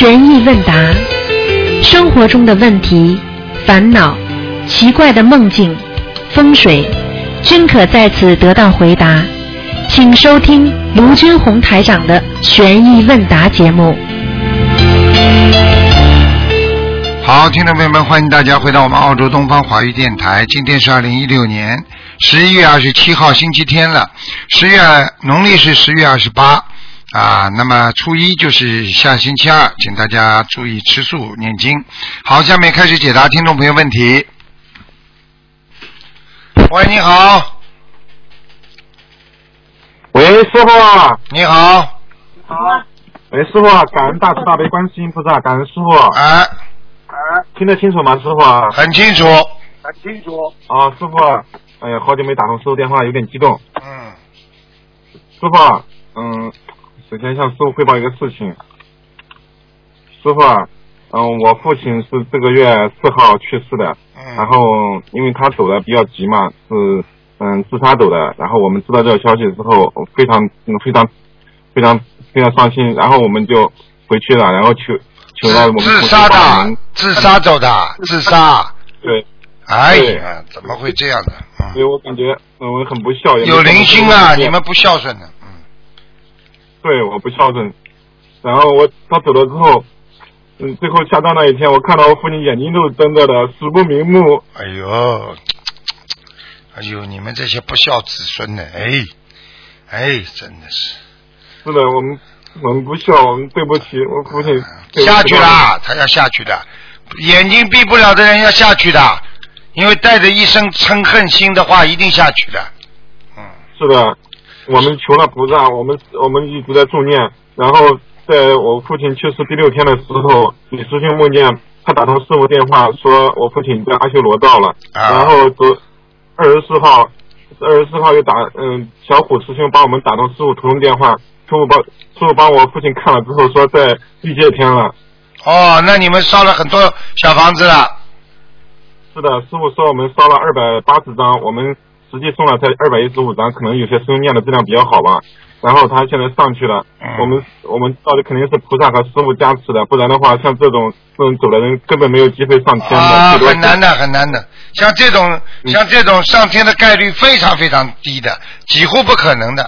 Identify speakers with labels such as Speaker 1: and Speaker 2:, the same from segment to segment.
Speaker 1: 悬疑问答，生活中的问题、烦恼、奇怪的梦境、风水，均可在此得到回答。请收听卢军红台长的悬疑问答节目。
Speaker 2: 好，听众朋友们，欢迎大家回到我们澳洲东方华语电台。今天是二零一六年十一月二十七号，星期天了。十月农历是十月二十八啊，那么初一就是下星期二，请大家注意吃素念经。好，下面开始解答听众朋友问题。喂，你好，
Speaker 3: 喂，师傅啊，
Speaker 2: 你好，
Speaker 3: 喂，师傅啊，感恩大慈大悲观世音菩萨，感恩师傅，
Speaker 2: 哎，哎
Speaker 3: 听得清楚吗，师傅很清楚？
Speaker 2: 很清楚，
Speaker 3: 啊，师傅啊，哎呀，好久没打通师傅电话，有点激动。
Speaker 2: 嗯，
Speaker 3: 师傅啊，嗯，首先向师傅汇报一个事情。师傅啊，嗯，我父亲是这个月四号去世的，
Speaker 2: 嗯，
Speaker 3: 然后因为他走的比较急嘛，是嗯自杀走的，然后我们知道这个消息之后，非常嗯非常非常非常伤心，然后我们就回去了，然后求求了我们
Speaker 2: 自杀的自杀走的，自杀。
Speaker 3: 对，
Speaker 2: 哎呀，怎么会这样的？
Speaker 3: 所以我感觉我们很不孝，也没
Speaker 2: 有灵性啊！你们不孝顺的，嗯，
Speaker 3: 对我不孝顺，然后我他走了之后，嗯，最后下葬那一天，我看到我父亲眼睛都是睁着的，死不瞑目。
Speaker 2: 哎呦，哎呦，你们这些不孝子孙呢，哎，哎，真的是。
Speaker 3: 是的，我们我们不孝，我们对不起我父亲。
Speaker 2: 下去啦，他要下去的，眼睛闭不了的人要下去的，因为带着一身嗔恨心的话，一定下去的，嗯，
Speaker 3: 是的，我们求了菩萨，我们我们一直在助念，然后在我父亲去世第六天的时候，李师兄梦见他打通师傅电话，说我父亲在阿修罗道了，
Speaker 2: 啊。
Speaker 3: 然后昨二十四号，二十四号又打嗯小虎师兄帮我们打通师傅图腾电话，师傅帮师傅帮我父亲看了之后说在地界天了，
Speaker 2: 哦，那你们烧了很多小房子了，
Speaker 3: 是的，师傅说我们烧了二百八十张，我们实际送了才二百一十五张，可能有些师兄念的质量比较好吧。然后他现在上去了，
Speaker 2: 嗯
Speaker 3: 我们我们到底肯定是菩萨和师傅加持的，不然的话，像这种这种走的人根本没有机会上天的，
Speaker 2: 啊，很难的，很难的。像这种
Speaker 3: 嗯
Speaker 2: 像这种上天的概率非常非常低的，几乎不可能的。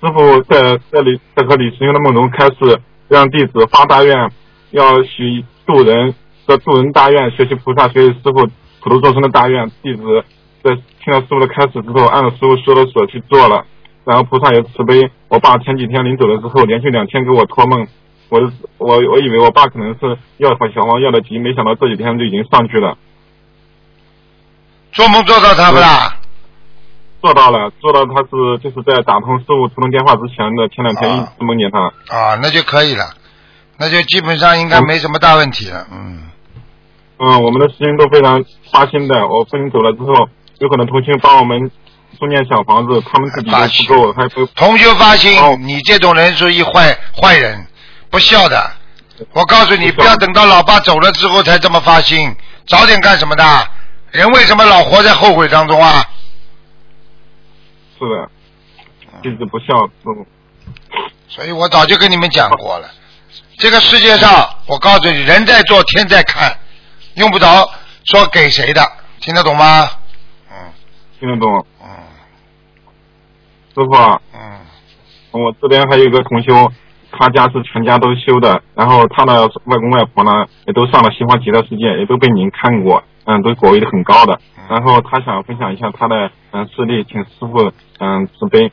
Speaker 3: 师傅在这里在和李师兄的梦中开始让弟子发大愿，要许渡人的渡人大愿，学习菩萨，学习师傅普度众生的大愿。弟子在听到师傅的开始之后，按照师傅说的所去做了，然后菩萨也慈悲。我爸前几天临走了之后，连续两天给我托梦，我我我以为我爸可能是要和小黄要的急，没想到这几天就已经上去了，
Speaker 2: 做梦做到他不啦？
Speaker 3: 做到了，做到他是就是在打通师傅图腾电话之前的前两天一
Speaker 2: 啊
Speaker 3: 直梦见他。
Speaker 2: 啊，那就可以了，那就基本上应该没什么大问题了。嗯，
Speaker 3: 嗯，我们的师兄都非常发心的。我父亲走了之后，有可能同学帮我们住念小房子，他们自己都不够，还不
Speaker 2: 同学发心
Speaker 3: 哦，
Speaker 2: 你这种人属于坏坏人，不孝的。我告诉你，
Speaker 3: 不
Speaker 2: 要等到老爸走了之后才这么发心，早点干什么的？人为什么老活在后悔当中啊？
Speaker 3: 是的，弟子不孝。
Speaker 2: 所以我早就跟你们讲过了，这个世界上，我告诉你，人在做，天在看，用不着说给谁的，听得懂吗？嗯
Speaker 3: 听得懂？
Speaker 2: 嗯
Speaker 3: 师傅啊，
Speaker 2: 嗯，
Speaker 3: 我这边还有一个同修，他家是全家都修的，然后他的外公外婆呢也都上了西方极乐世界，也都被您看过，嗯，都果位的很高的。
Speaker 2: 嗯
Speaker 3: 然后他想分享一下他的嗯事例，请师傅嗯慈悲。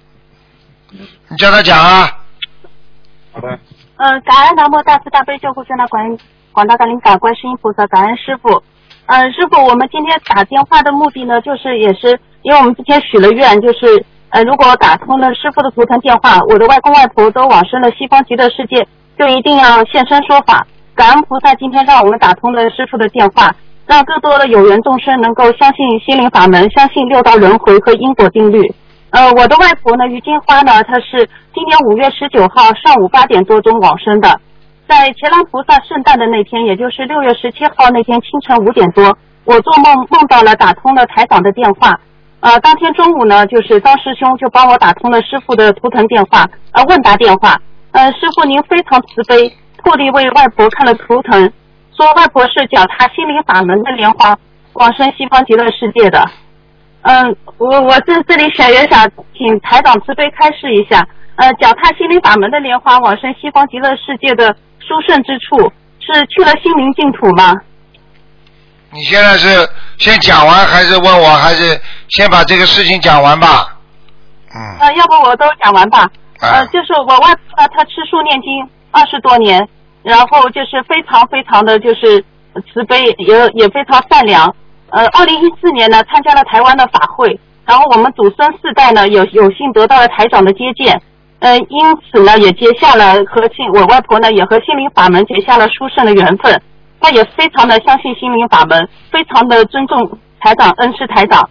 Speaker 2: 你叫他讲啊。
Speaker 3: 好的。
Speaker 4: 嗯，感恩南无大慈大悲救苦救难广恩广大的灵感观世音菩萨，感恩师傅。嗯，师傅，我们今天打电话的目的呢，就是也是因为我们之前许了愿，就是呃，如果打通了师傅的图腾电话，我的外公外婆都往生了西方极乐世界，就一定要现身说法。感恩菩萨今天让我们打通了师傅的电话，让更多的有缘众生能够相信心灵法门，相信六道轮回和因果定律。呃，我的外婆呢，于金花呢，她是今年五月十九号上午八点多钟往生的。在乾隆菩萨圣诞的那天，也就是六月十七号那天清晨五点多，我做梦梦到了打通了台长的电话。呃，当天中午呢，就是张师兄就帮我打通了师傅的图腾电话，呃，问答电话。呃，师傅您非常慈悲，特地为外婆看了图腾，说外婆是脚踏心灵法门的莲花，往生西方极乐世界的。嗯，我我在这里想也想请台长慈悲开示一下，呃，脚踏心灵法门的莲花往生西方极乐世界的殊胜之处，是去了心灵净土吗？
Speaker 2: 你现在是先讲完，还是问我，还是先把这个事情讲完吧？嗯。
Speaker 4: 呃，要不我都讲完吧。
Speaker 2: 啊
Speaker 4: 呃，就是我外婆，她吃素念经二十多年，然后就是非常非常的就是慈悲，也也非常善良。呃，二零一四年呢，参加了台湾的法会，然后我们祖孙四代呢，有有幸得到了台长的接见，呃，因此呢，也结下了和心我外婆呢，也和心灵法门结下了殊胜的缘分。她也非常的相信心灵法门，非常的尊重台长，恩师台长。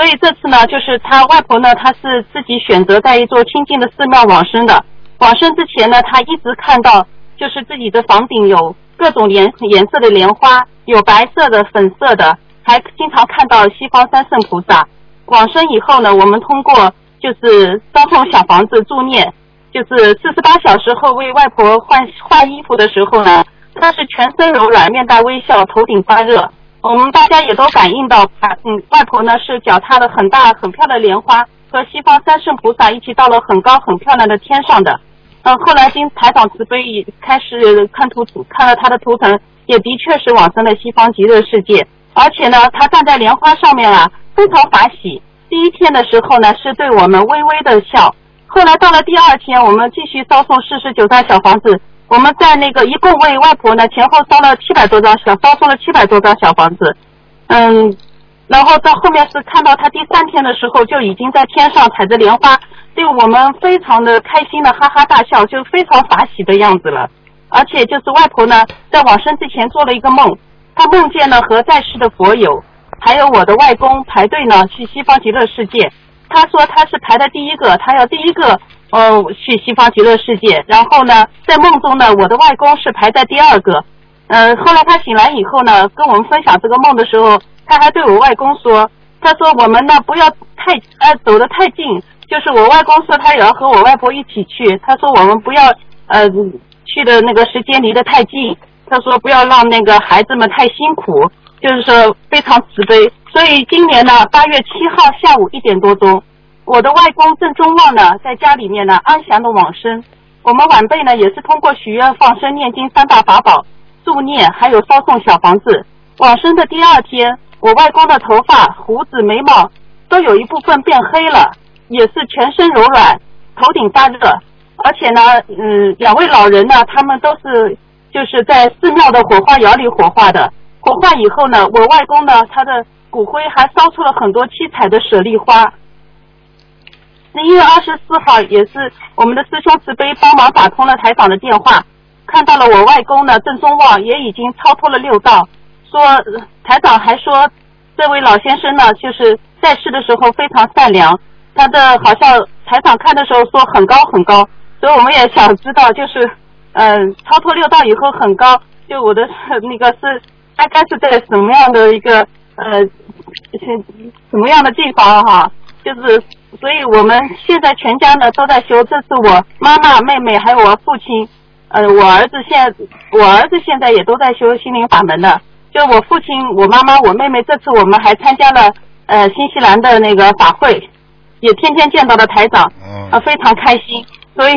Speaker 4: 所以这次呢，就是他外婆呢，她是自己选择在一座清净的寺庙往生的。往生之前呢，她一直看到就是自己的房顶有各种颜颜色的莲花，有白色的、粉色的，还经常看到西方三圣菩萨。往生以后呢，我们通过就是烧送小房子助念，就是四十八小时后为外婆换换衣服的时候呢，她是全身柔软，面带微笑，头顶发热。我们大家也都感应到，嗯，外婆呢是脚踏了很大很漂亮的莲花，和西方三圣菩萨一起到了很高很漂亮的天上的。嗯，后来经台长慈悲，也开始看图看了他的图腾，也的确是往生了西方极乐世界。而且呢，他站在莲花上面啊，非常法喜。第一天的时候呢，是对我们微微的笑。后来到了第二天，我们继续烧送四十九张小房子。我们在那个一共为外婆呢前后烧了七百多张小，烧送了七百多张小房子。嗯，然后到后面是看到他第三天的时候，就已经在天上踩着莲花，对我们非常的开心的哈哈大笑，就非常法喜的样子了。而且就是外婆呢，在往生之前做了一个梦，她梦见了和在世的佛友，还有我的外公排队呢去西方极乐世界。她说她是排的第一个，她要第一个呃去西方极乐世界。然后呢，在梦中呢，我的外公是排在第二个。呃，后来他醒来以后呢，跟我们分享这个梦的时候，他还对我外公说：“他说我们呢不要太呃走得太近，就是我外公说他也要和我外婆一起去。他说我们不要呃去的那个时间离得太近。他说不要让那个孩子们太辛苦，就是说非常慈悲。所以今年呢，八月七号下午一点多钟，我的外公郑中旺呢在家里面呢安详的往生。我们晚辈呢也是通过许愿、放生、念经三大法宝。助念，还有烧送小房子。往生的第二天，我外公的头发、胡子、眉毛都有一部分变黑了，也是全身柔软，头顶发热。而且呢，嗯，两位老人呢，他们都是就是在寺庙的火化窑里火化的。火化以后呢，我外公呢，他的骨灰还烧出了很多七彩的舍利花。那一月二十四号也是我们的师兄慈悲帮忙打通了台长的电话。看到了我外公呢，郑宗旺也已经超脱了六道。说台长还说，这位老先生呢，就是在世的时候非常善良。他的好像台长看的时候说很高很高，所以我们也想知道，就是嗯、超脱六道以后很高，就我的那个是大概是在什么样的一个呃什么样的地方哈？就是所以我们现在全家呢都在修，这是我妈妈、妹妹还有我父亲。呃，我儿子现在，我儿子现在也都在修心灵法门的。就我父亲、我妈妈、我妹妹，这次我们还参加了呃新西兰的那个法会，也天天见到了台长，
Speaker 2: 嗯
Speaker 4: 啊、非常开心。所以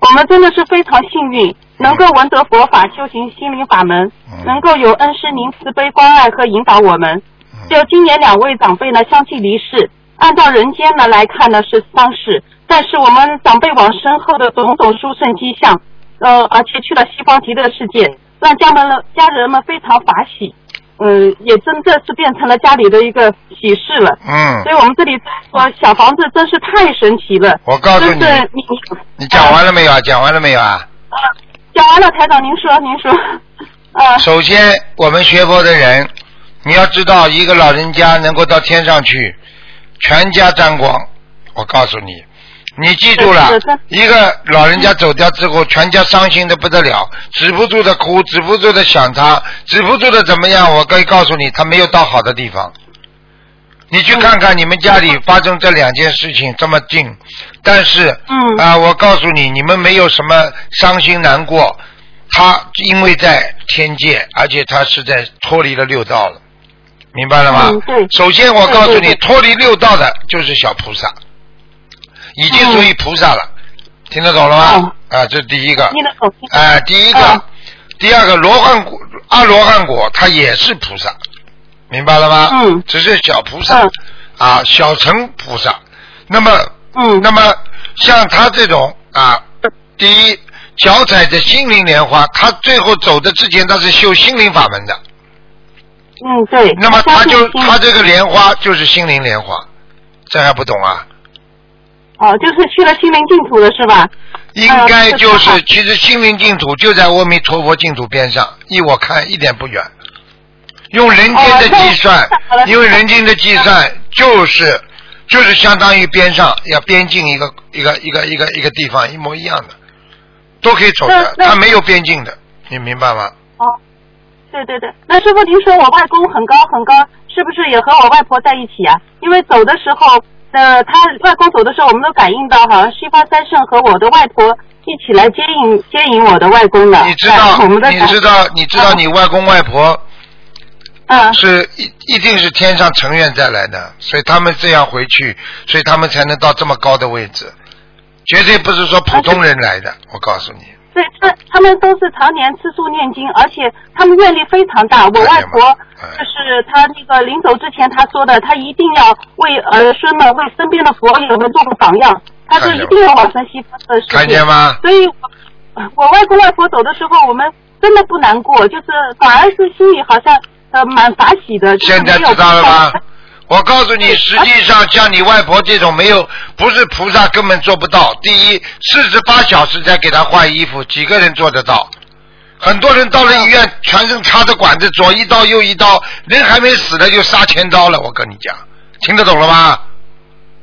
Speaker 4: 我们真的是非常幸运，能够闻得佛法，修行心灵法门，
Speaker 2: 嗯
Speaker 4: 能够有恩师您慈悲关爱和引导我们。就今年两位长辈呢相继离世，按照人间呢来看呢是丧事，但是我们长辈往身后的种种殊胜迹象。呃，而且去了西方极乐世界，让家门了家人们非常法喜，嗯，也真的是变成了家里的一个喜事了。
Speaker 2: 嗯
Speaker 4: 所，以我们这里说小房子真是太神奇了。
Speaker 2: 我告诉你
Speaker 4: 你
Speaker 2: 你讲完了没有啊？讲完了没有啊？
Speaker 4: 啊，讲完了，台长您说您说，啊，
Speaker 2: 首先，我们学佛的人，你要知道，一个老人家能够到天上去，全家沾光。我告诉你，你记住了一个老人家走掉之后，全家伤心的不得了，止不住的哭，止不住的想他，止不住的怎么样？我可以告诉你，他没有到好的地方。你去看看你们家里发生这两件事情这么近，但是
Speaker 4: 嗯
Speaker 2: 啊，我告诉你，你们没有什么伤心难过，他因为在天界，而且他是在脱离了六道了，明白了吗？
Speaker 4: 嗯对。
Speaker 2: 首先我告诉你，脱离六道的就是小菩萨，已经属于菩萨了，听得懂了吗？
Speaker 4: 哦
Speaker 2: 啊，这是第一个。
Speaker 4: 听得懂。听得懂。
Speaker 2: 哎、第一个，
Speaker 4: 嗯。
Speaker 2: 第二个罗汉果，阿罗汉果，它也是菩萨，明白了吗？
Speaker 4: 嗯。
Speaker 2: 只是小菩萨、
Speaker 4: 嗯。
Speaker 2: 啊，小乘菩萨。那么，
Speaker 4: 嗯。
Speaker 2: 那么像他这种啊，第一脚踩着心灵莲花，他最后走的之前他是修心灵法门的，
Speaker 4: 嗯，对。
Speaker 2: 那么他就他这个莲花就是心灵莲花，这还不懂啊？
Speaker 4: 哦，就是去了心灵净土了是吧？
Speaker 2: 应该就
Speaker 4: 呃
Speaker 2: 是，其实心灵净土就在阿弥陀佛净土边上，依我看一点不远。用人间的计算因为人间的计算就是就是相当于边上要边境一个一个一个一个一个地方一模一样的，都可以走的，它没有边境的，你明白吗？
Speaker 4: 哦，对对对。那师傅，您说我外公很高很高，是不是也和我外婆在一起啊？因为走的时候，呃，他外公走的时候，我们都感应到，好像西方三圣和我的外婆一起来接引接引我的外公了。
Speaker 2: 你知道
Speaker 4: 哎我们的
Speaker 2: 你知道你知道你外公外婆
Speaker 4: 嗯
Speaker 2: 是一一定是天上成愿再来的，所以他们这样回去，所以他们才能到这么高的位置，绝对不是说普通人来的，我告诉你。
Speaker 4: 对他他们都是常年吃素念经，而且他们愿力非常大。我外婆
Speaker 2: 哎
Speaker 4: 就是他那个临走之前他说的，他一定要为儿孙们、为身边的佛友们做个榜样，他说一定要往生西方的世界。
Speaker 2: 看见吗？
Speaker 4: 所以我，我外公外婆走的时候，我们真的不难过，就是反而是心里好像呃蛮法喜的。
Speaker 2: 现在知道了吗？我告诉你，实际上像你外婆这种没有，不是菩萨根本做不到。第一，四十八小时才给她换衣服，几个人做得到？很多人到了医院，全身插着管子，左一刀右一刀，人还没死呢就杀千刀了。我跟你讲，听得懂了吗？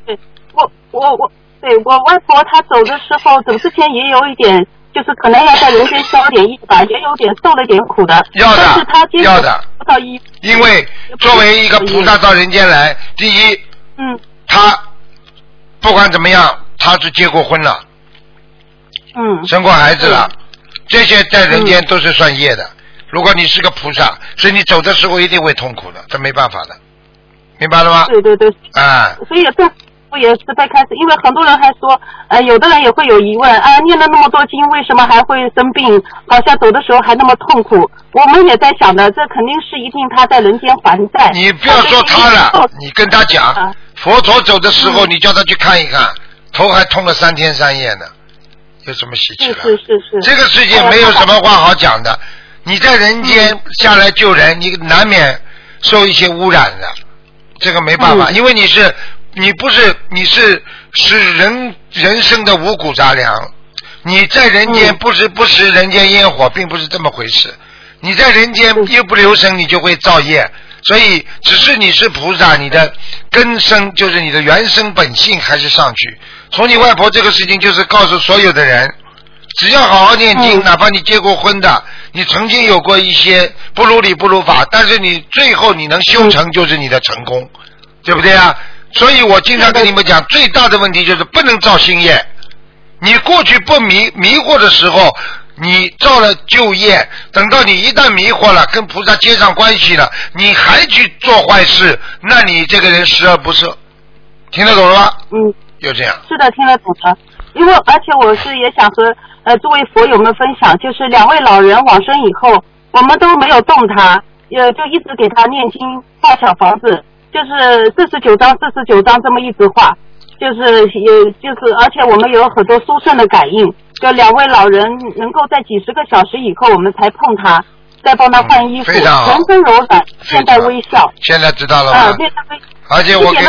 Speaker 4: 对，我我我，对我外婆她走的时候，走之前也有一点，就是可能要在人间消点业吧，也有点受了点苦的。
Speaker 2: 要的
Speaker 4: 但是她接
Speaker 2: 要的因为作为一个菩萨到人间来，第一，
Speaker 4: 嗯。
Speaker 2: 他不管怎么样，他是结过婚了，
Speaker 4: 嗯。
Speaker 2: 生过孩子了，这些在人间都是算业的。如果你是个菩萨，所以你走的时候一定会痛苦的，这没办法的，明白了吗？
Speaker 4: 对对对，
Speaker 2: 啊，
Speaker 4: 所以这我也是在开始，因为很多人还说，呃，有的人也会有疑问啊，念了那么多经，为什么还会生病？好像走的时候还那么痛苦。我们也在想的，这肯定是一定他在人间还债。
Speaker 2: 你不要说他了，你跟他讲
Speaker 4: 啊，
Speaker 2: 佛陀走的时候，
Speaker 4: 嗯
Speaker 2: 你叫他去看一看，头还痛了三天三夜呢，有什么稀奇
Speaker 4: 是
Speaker 2: 的？
Speaker 4: 是是是。
Speaker 2: 这个世界没有什么话好讲的。你在人间
Speaker 4: 嗯
Speaker 2: 下来救人，你难免受一些污染的，这个没办法，
Speaker 4: 嗯
Speaker 2: 因为你是你不是你是是人人生的五谷杂粮，你在人间
Speaker 4: 嗯
Speaker 2: 不是不食人间烟火，并不是这么回事。你在人间
Speaker 4: 嗯
Speaker 2: 一不留神，你就会造业。所以，只是你是菩萨，你的根生就是你的原生本性还是上去。从你外婆这个事情，就是告诉所有的人，只要好好念经，
Speaker 4: 嗯
Speaker 2: 哪怕你结过婚的，你曾经有过一些不如理不如法，但是你最后你能修成，就是你的成功，对不对啊？所以我经常跟你们讲，最大的问题就是不能造新业。你过去不迷迷惑的时候，你造了旧业，等到你一旦迷惑了，跟菩萨接上关系了，你还去做坏事，那你这个人十恶不赦，听得懂了吗？
Speaker 4: 嗯。
Speaker 2: 就这样。
Speaker 4: 是的，听得懂的。因为而且我是也想和呃诸位佛友们分享，就是两位老人往生以后，我们都没有动他，也就一直给他念经画小房子，就是四十九章四十九章这么一直画，就是也就是而且我们有很多殊胜的感应，就两位老人能够在几十个小时以后我们才碰他，再帮他换衣服，全身柔软，面带微笑，
Speaker 2: 现在知道了。而且我给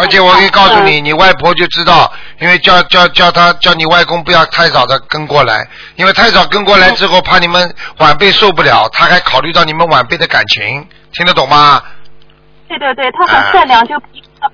Speaker 2: 而且我可以告诉你，
Speaker 4: 嗯
Speaker 2: 你外婆就知道，因为叫叫叫他叫你外公不要太早的跟过来，因为太早跟过来之后，怕你们晚辈受不了，他还考虑到你们晚辈的感情，听得懂吗？
Speaker 4: 对对对，他很善良，就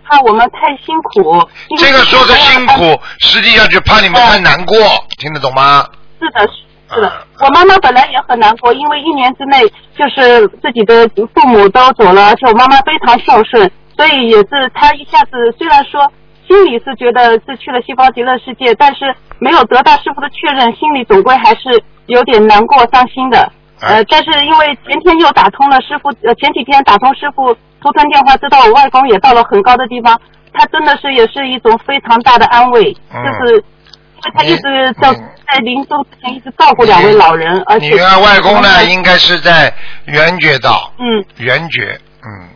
Speaker 4: 怕我们太辛苦。
Speaker 2: 这个说的辛苦，实际上就怕你们太难过，听得懂吗？
Speaker 4: 是的，是的
Speaker 2: 啊。
Speaker 4: 我妈妈本来也很难过，因为一年之内就是自己的父母都走了，而且我妈妈非常孝顺，所以也是她一下子虽然说心里是觉得是去了西方极乐世界，但是没有得到师傅的确认，心里总归还是有点难过、伤心的。呃，但是因为前天又打通了师傅，呃，前几天打通师傅图腾电话，知道我外公也到了很高的地方，他真的是也是一种非常大的安慰，
Speaker 2: 嗯。
Speaker 4: 就是因为他一直在
Speaker 2: 你
Speaker 4: 在临终之前一直照顾两位老人，而且
Speaker 2: 你原外公呢，应该是在圆觉道，
Speaker 4: 嗯。
Speaker 2: 圆觉，嗯，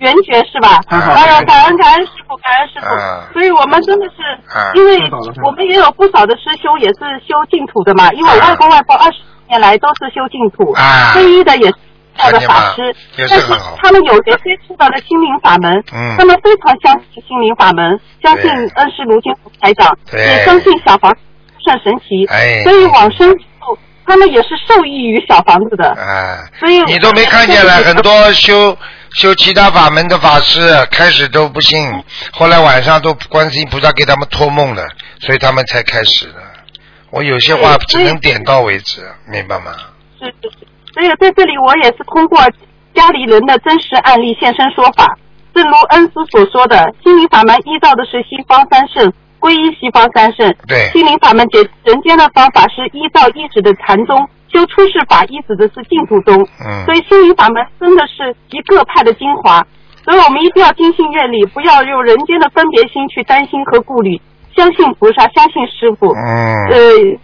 Speaker 4: 圆觉是吧？
Speaker 2: 嗯
Speaker 4: 哎呀，感恩感恩师傅，感恩师
Speaker 2: 嗯
Speaker 4: 傅。所以我们真的是
Speaker 2: 嗯，
Speaker 4: 因为我们也有不少的师兄也是修净土的嘛，因为我外公外婆二十年来都是修净土，
Speaker 2: 啊。
Speaker 4: 皈依的也是他的法师，
Speaker 2: 也是
Speaker 4: 他们有些接触到了心灵法门，
Speaker 2: 嗯。
Speaker 4: 他们非常相信心灵法门，相信恩师卢金福台长，也相信小房算神奇，
Speaker 2: 哎。
Speaker 4: 所以往生他们也是受益于小房子的，
Speaker 2: 哎，
Speaker 4: 所以
Speaker 2: 你都没看见了，很多修修其他法门的法师开始都不信，后来晚上都观世音菩萨给他们托梦了，所以他们才开始的。我有些话只能点到为止，明白吗？
Speaker 4: 是是是，所以在这里我也是通过家里人的真实案例现身说法。正如恩师所说的，心灵法门依照的是西方三圣，皈依西方三圣。
Speaker 2: 对
Speaker 4: 心灵法门解人间的方法是依照一指的禅宗，修出世法依指的是净土宗。
Speaker 2: 嗯
Speaker 4: 所以心灵法门真的是集各派的精华。所以我们一定要精心愿力，不要用人间的分别心去担心和顾虑，相信菩萨，相信师傅。
Speaker 2: 嗯，
Speaker 4: 呃，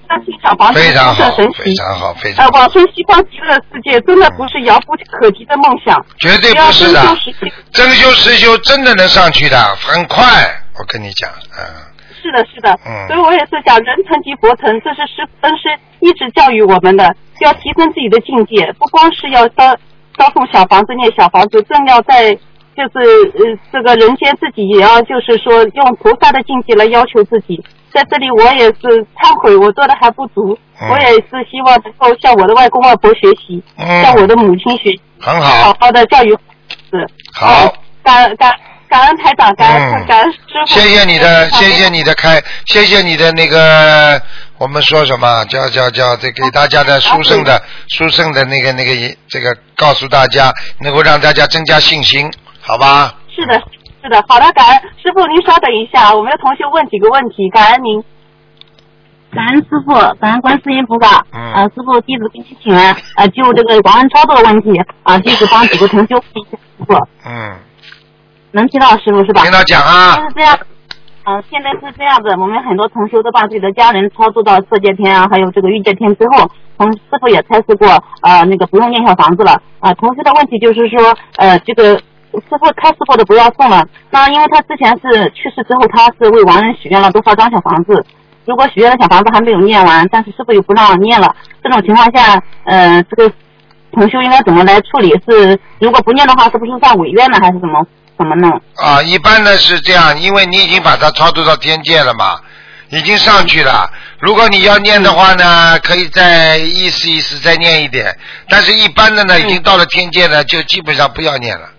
Speaker 4: 相信小房子
Speaker 2: 非常好。非常好，非常
Speaker 4: 呃，
Speaker 2: 好，
Speaker 4: 往生西方极乐世界真的不是遥不可及的梦想，
Speaker 2: 绝对
Speaker 4: 要
Speaker 2: 不是的
Speaker 4: 真修。实
Speaker 2: 修实修真的能上去的，很快。我跟你讲，嗯，
Speaker 4: 是的，是的。
Speaker 2: 嗯
Speaker 4: 所以我也是讲人成即佛成，这是师恩师一直教育我们的，要提升自己的境界，不光是要烧烧送小房子、念小房子，更要在。就是呃，这个人间自己也要，就是说用菩萨的境界来要求自己。在这里，我也是忏悔，我做的还不足，
Speaker 2: 嗯
Speaker 4: 我也是希望能够向我的外公外婆学习，
Speaker 2: 嗯
Speaker 4: 向我的母亲学习，
Speaker 2: 很
Speaker 4: 好
Speaker 2: 好，
Speaker 4: 好的教育是。
Speaker 2: 好
Speaker 4: 哦感感感恩台长，感恩、
Speaker 2: 嗯
Speaker 4: 感恩师傅。
Speaker 2: 谢谢你的，谢谢
Speaker 4: 你。
Speaker 2: 你的开，谢谢你的那个，我们说什么叫叫叫这给大家的殊胜的殊胜的那个那个这个告诉大家，能够让大家增加信心，好吧？
Speaker 4: 是的，是的，好的，感恩师傅，您稍等一下，我们的同学问几个问题，感恩您。感恩师傅，感恩观世音菩萨。
Speaker 2: 嗯
Speaker 4: 呃，师傅，弟子给你请安。呃，就这个王安超度的问题，啊、弟子帮几个同修问一下师傅，
Speaker 2: 嗯，
Speaker 4: 能听到师傅是吧？
Speaker 2: 听到讲啊
Speaker 4: 就，是这样。嗯、现在是这样子，我们很多同修都把自己的家人超度到色界天啊，还有这个欲界天之后，同师傅也开示过，呃，那个不用念小房子了。啊、同时的问题就是说，呃，这个师傅开师傅的不要送了。那因为他之前是去世之后，他是为亡人许愿了多少张小房子。如果许愿的小房子还没有念完，但是师傅又不让念了，这种情况下，呃，这个同修应该怎么来处理？是如果不念的话，是不是算违愿呢，还是怎么怎么弄？
Speaker 2: 啊，一般呢是这样，因为你已经把它超度到天界了嘛，已经上去了。如果你要念的话呢，可以再意思意思再念一点，但是一般的呢，已经到了天界呢，就基本上不要念了。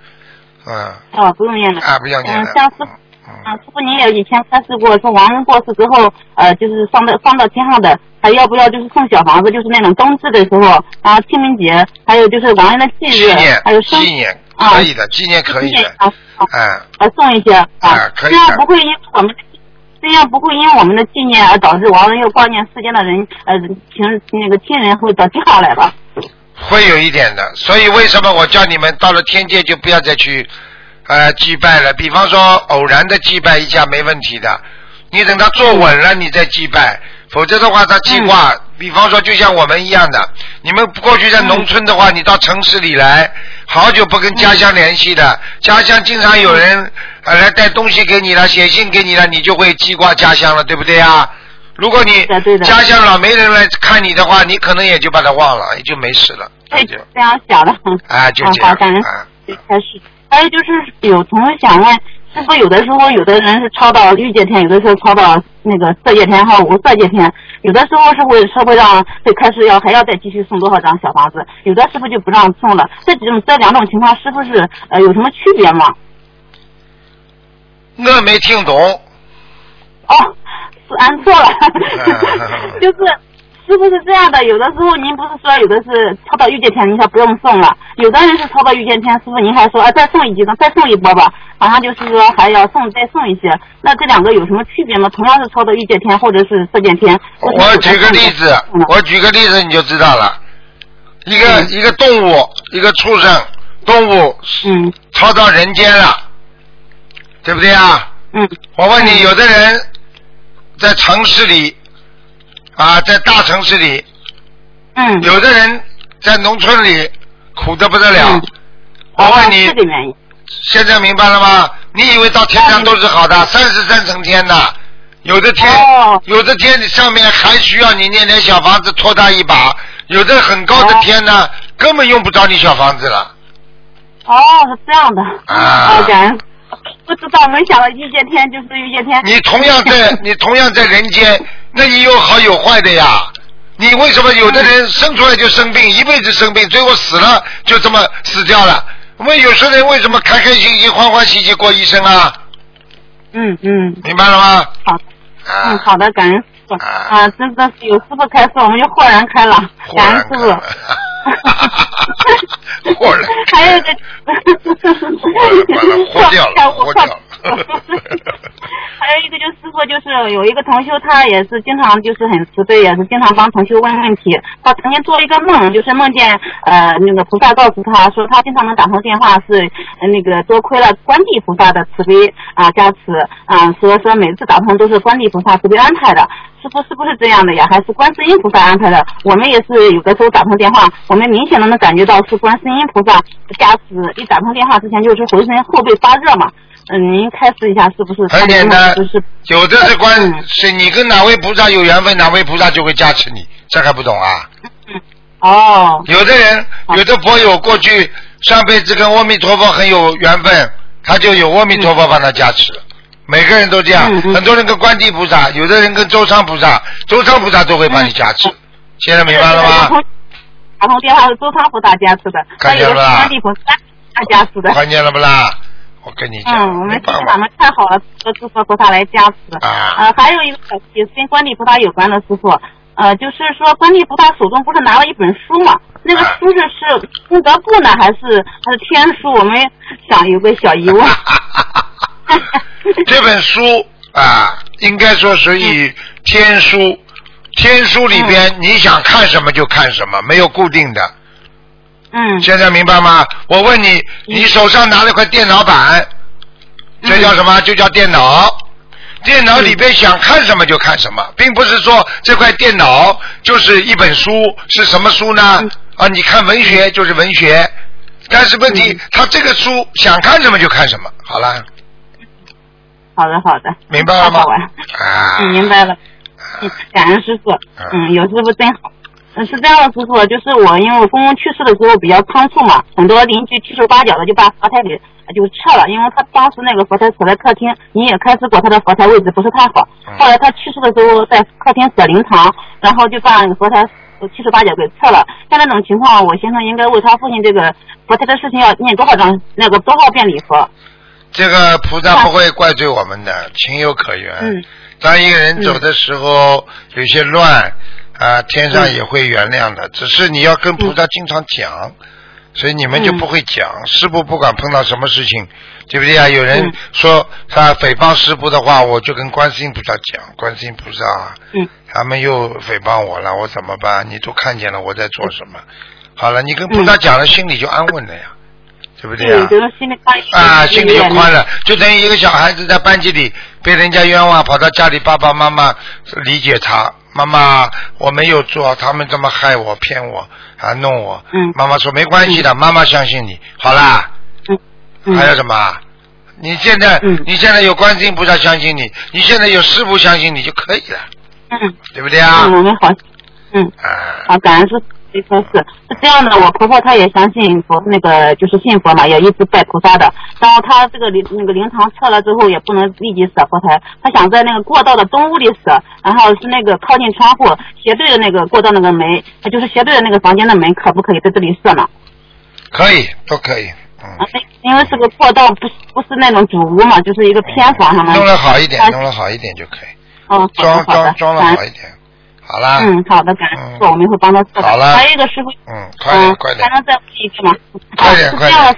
Speaker 2: 嗯，
Speaker 4: 哦，不用念了。
Speaker 2: 啊，不要念了。
Speaker 4: 嗯，像师傅，啊，师傅您也以前开示过，说亡人过世之后，呃，就是放到放到天上的，还要不要就是送小房子，就是那种冬至的时候，然后清明节，还有就是亡人的忌日还有生
Speaker 2: 纪念
Speaker 4: 啊
Speaker 2: 可以的，纪念可以的，
Speaker 4: 啊，啊
Speaker 2: 哎，
Speaker 4: 呃，送一些啊
Speaker 2: 啊，可以
Speaker 4: 这样不会因我们这样不会因我们的纪念而导致亡人又挂念世间的人，呃，亲那个亲人会到地上来吧？
Speaker 2: 会有一点的。所以为什么我叫你们到了天界就不要再去呃祭拜了？比方说偶然的祭拜一下没问题的，你等他坐稳了你再祭拜，否则的话他计划，比方说就像我们一样的，你们过去在农村的话，你到城市里来，好久不跟家乡联系的，家乡经常有人呃来带东西给你了，写信给你了，你就会记挂家乡了，对不对啊？如果你家乡老没人来看你的话，你可能也就把它忘了，也就没事了。
Speaker 4: 这样想的。
Speaker 2: 啊，就这
Speaker 4: 好，
Speaker 2: 样
Speaker 4: 感恩
Speaker 2: 啊。
Speaker 4: 开始。还有就是有同学想问，是不是有的时候有的人是抄到欲界天，有的时候抄到那个色界天还有无色界天，有的时候是会是会让会开始要还要再继续送多少张小房子，有的师傅就不让送了。这几种这两种情况，是不是呃有什么区别吗？
Speaker 2: 我没听懂。
Speaker 4: 哦，是按错了，就是师傅是这样的，有的时候您不是说有的是抄到御界天，您说不用送了，有的人是抄到御界天，师傅您还说啊再送一几张，再送一波吧，好像就是说还要送再送一些。那这两个有什么区别吗？同样是抄到御界天或者是色界天。
Speaker 2: 我举个例子，我举个例子你就知道了。一个、
Speaker 4: 嗯
Speaker 2: 一个动物，一个畜生动物
Speaker 4: 嗯
Speaker 2: 抄到人间了，对不对啊？
Speaker 4: 嗯
Speaker 2: 我问你，有的人在城市里啊，在大城市里，
Speaker 4: 嗯。
Speaker 2: 有的人在农村里苦的不得了。
Speaker 4: 嗯
Speaker 2: 我问你。现在明白了吗？你以为到天上都是好的，三十三层天的，有的天、
Speaker 4: 哦
Speaker 2: 有的天你上面还需要你念点小房子托他一把，有的很高的
Speaker 4: 哦
Speaker 2: 天呢，根本用不着你小房子了。
Speaker 4: 哦，是这样的。
Speaker 2: 啊
Speaker 4: 感恩。不知道，没想到遇见天就是遇见天。
Speaker 2: 你同样在 你同样在人间，那你有好有坏的呀。你为什么有的人生出来就生病，一辈子生病，最后死了就这么死掉了？我们有些人为什么开开心心、欢欢喜喜过一生啊？
Speaker 4: 嗯嗯，
Speaker 2: 明白了吗？
Speaker 4: 好。嗯，
Speaker 2: 啊，
Speaker 4: 好的，感恩师傅
Speaker 2: 啊
Speaker 4: 啊，真的是有师傅开示，我们就豁然开朗，感恩师傅。
Speaker 2: 豁了
Speaker 4: 还有一个，
Speaker 2: 完了 豁掉了豁掉了
Speaker 4: 还有一个就是师傅，就是有一个同修，他也是经常就是很慈悲，也是经常帮同修问问题。他曾经做一个梦，就是梦见呃那个菩萨告诉他说，他经常能打通电话是那个多亏了观地菩萨的慈悲啊、加持啊、说说每次打通都是观地菩萨慈悲安排的。师傅是不是这样的呀？还是观世音菩萨安排的？我们也是有的时候打通电话，我们明显的能感觉到是观世音菩萨加持。一打通电话之前就是浑身后背发热嘛。嗯，您开示一下是不是？
Speaker 2: 很简单
Speaker 4: 就是，
Speaker 2: 有的是观
Speaker 4: 嗯，
Speaker 2: 是你跟哪位菩萨有缘分，哪位菩萨就会加持你，这还不懂啊？
Speaker 4: 哦，
Speaker 2: 有的人，有的佛友过去上辈子跟阿弥陀佛很有缘分，他就有阿弥陀佛帮他加持。每个人都这样，很多人跟观地菩萨，有的人跟周昌菩萨，周昌菩萨都会帮你加持。现在明白了吗？
Speaker 4: 打通电话是周昌菩萨加持的，
Speaker 2: 看见了吧
Speaker 4: 还有观地菩萨加持的。
Speaker 2: 看见了不啦？我跟你讲，
Speaker 4: 嗯，我们
Speaker 2: 没办法
Speaker 4: 谢谢咱们看好了，都是说菩萨来加持。
Speaker 2: 啊
Speaker 4: 呃，还有一个小也是跟观地菩萨有关的师傅，呃，就是说观地菩萨手中不是拿了一本书嘛？那个
Speaker 2: 啊
Speaker 4: 书是是功德簿呢，还是还是天书？我们想有个小疑问。
Speaker 2: 这本书啊，应该说属于天书。天书里边，你想看什么就看什么，没有固定的。
Speaker 4: 嗯
Speaker 2: 现在明白吗？我问你，你手上拿了块电脑板，这叫什么？就叫电脑。电脑里边想看什么就看什么，并不是说这块电脑就是一本书，是什么书呢？啊，你看文学就是文学，但是问题，他这个书想看什么就看什么。好了，
Speaker 4: 好的好的，
Speaker 2: 明白了吗？啊，
Speaker 4: 嗯，明白了。嗯，感恩师傅。嗯，有师傅真好。嗯，是这样的，师傅，就是我因为我公公去世的时候比较仓促嘛，很多邻居七手八脚的就把佛台给呃就撤了，因为他当时那个佛台舍在客厅，你也开始过他的佛台位置不是太好。
Speaker 2: 嗯
Speaker 4: 后来他去世的时候在客厅舍灵堂，然后就把那个佛台呃七手八脚给撤了。像那种情况，我先生应该为他父亲这个佛台的事情要念多少张那个多少遍礼佛？
Speaker 2: 这个菩萨不会怪罪我们的，情有可原。
Speaker 4: 嗯
Speaker 2: 当一个人走的时候有些乱啊，天上也会原谅的，只是你要跟菩萨经常讲，所以你们就不会讲。师傅不管碰到什么事情，对不对啊？有人
Speaker 4: 嗯
Speaker 2: 说他诽谤师傅的话，我就跟观世音菩萨讲，观世音菩萨，
Speaker 4: 嗯
Speaker 2: 他们又诽谤我了，我怎么办？你都看见了我在做什么？好了，你跟菩萨讲了，心里就安稳了呀，对不对啊？
Speaker 4: 觉得心里宽
Speaker 2: 啊，心里就宽了，就等于一个小孩子在班级里被人家冤枉，跑到家里，爸爸妈妈理解他，妈妈我没有做，他们这么害我、骗我还，弄我。
Speaker 4: 嗯。
Speaker 2: 妈妈说没关系的，妈妈相信你。好啦，
Speaker 4: 嗯。
Speaker 2: 还有什么？你现在、
Speaker 4: 嗯。
Speaker 2: 你现在有观世音菩萨相信你，你现在有师傅相信你就可以了，
Speaker 4: 嗯。
Speaker 2: 对不对啊？
Speaker 4: 嗯，我们好，嗯，
Speaker 2: 啊，
Speaker 4: 好，感恩师这说是是这样的，我婆婆她也相信佛，那个就是信佛嘛，也一直拜菩萨的。然后她这个灵那个灵堂撤了之后，也不能立即舍佛台，她想在那个过道的东屋里舍，然后是那个靠近窗户斜对着那个过道那个门，就是斜对着那个房间的门，可不可以在这里设呢？
Speaker 2: 可以，都可以，嗯
Speaker 4: 啊，因为是个过道，不是不是那种主屋嘛，就是一个偏房上面。
Speaker 2: 弄得好一点
Speaker 4: 啊，
Speaker 2: 弄得好一点就可以，
Speaker 4: 哦，
Speaker 2: 装装装的好一点，好啦，
Speaker 4: 嗯，好的，感恩师傅，
Speaker 2: 嗯。
Speaker 4: 我们会帮他做的。
Speaker 2: 好了
Speaker 4: 还有一个师傅，
Speaker 2: 嗯，快点
Speaker 4: 嗯，
Speaker 2: 快点。
Speaker 4: 还，能再问一个吗？
Speaker 2: 快点 快点。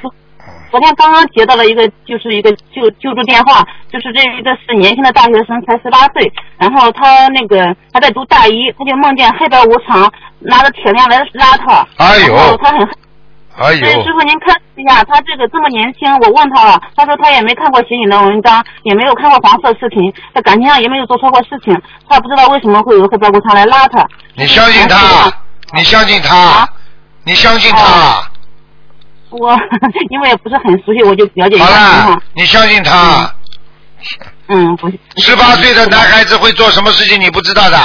Speaker 4: 昨天刚刚接到了一个，就是一个救救助电话，就是这一个是年轻的大学生，才十八岁，然后他那个他在读大一，他就梦见黑白无常拿着铁链来拉他，
Speaker 2: 哎呦。
Speaker 4: 他很
Speaker 2: 哎
Speaker 4: 对，师，傅您看一下，他这个这么年轻，我问他了，他说他也没看过邪淫的文章，也没有看过黄色视频，在感情上也没有做错过事情，他不知道为什么会有黑白无常来拉他。
Speaker 2: 你相信他，你相信他
Speaker 4: 啊，
Speaker 2: 你相信他，
Speaker 4: 我因为也不是很熟悉，我就了解一下好
Speaker 2: 了。，你相信他，
Speaker 4: 嗯，不是。
Speaker 2: 十八岁的男孩子会做什么事情你不知道的，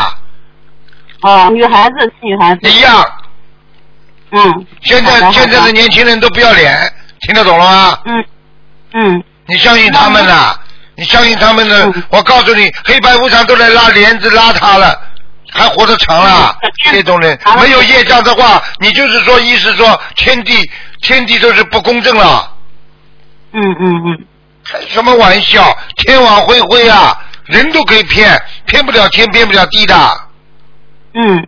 Speaker 4: 哦，女孩子是女孩子。
Speaker 2: 一样。
Speaker 4: 嗯。
Speaker 2: 现在现在的。年轻人都不要脸，听得懂了吗？
Speaker 4: 嗯嗯
Speaker 2: 你相信他们呐？你相信他们的
Speaker 4: 嗯？
Speaker 2: 我告诉你，黑白无常都来拉帘子拉他了，还活得长了
Speaker 4: 嗯？
Speaker 2: 这种人没有业障的话，你就是说，意思说天地天地都是不公正了，
Speaker 4: 嗯嗯嗯。
Speaker 2: 开什么玩笑？天网恢恢啊，人都可以骗，骗不了天，骗不了地的。
Speaker 4: 嗯，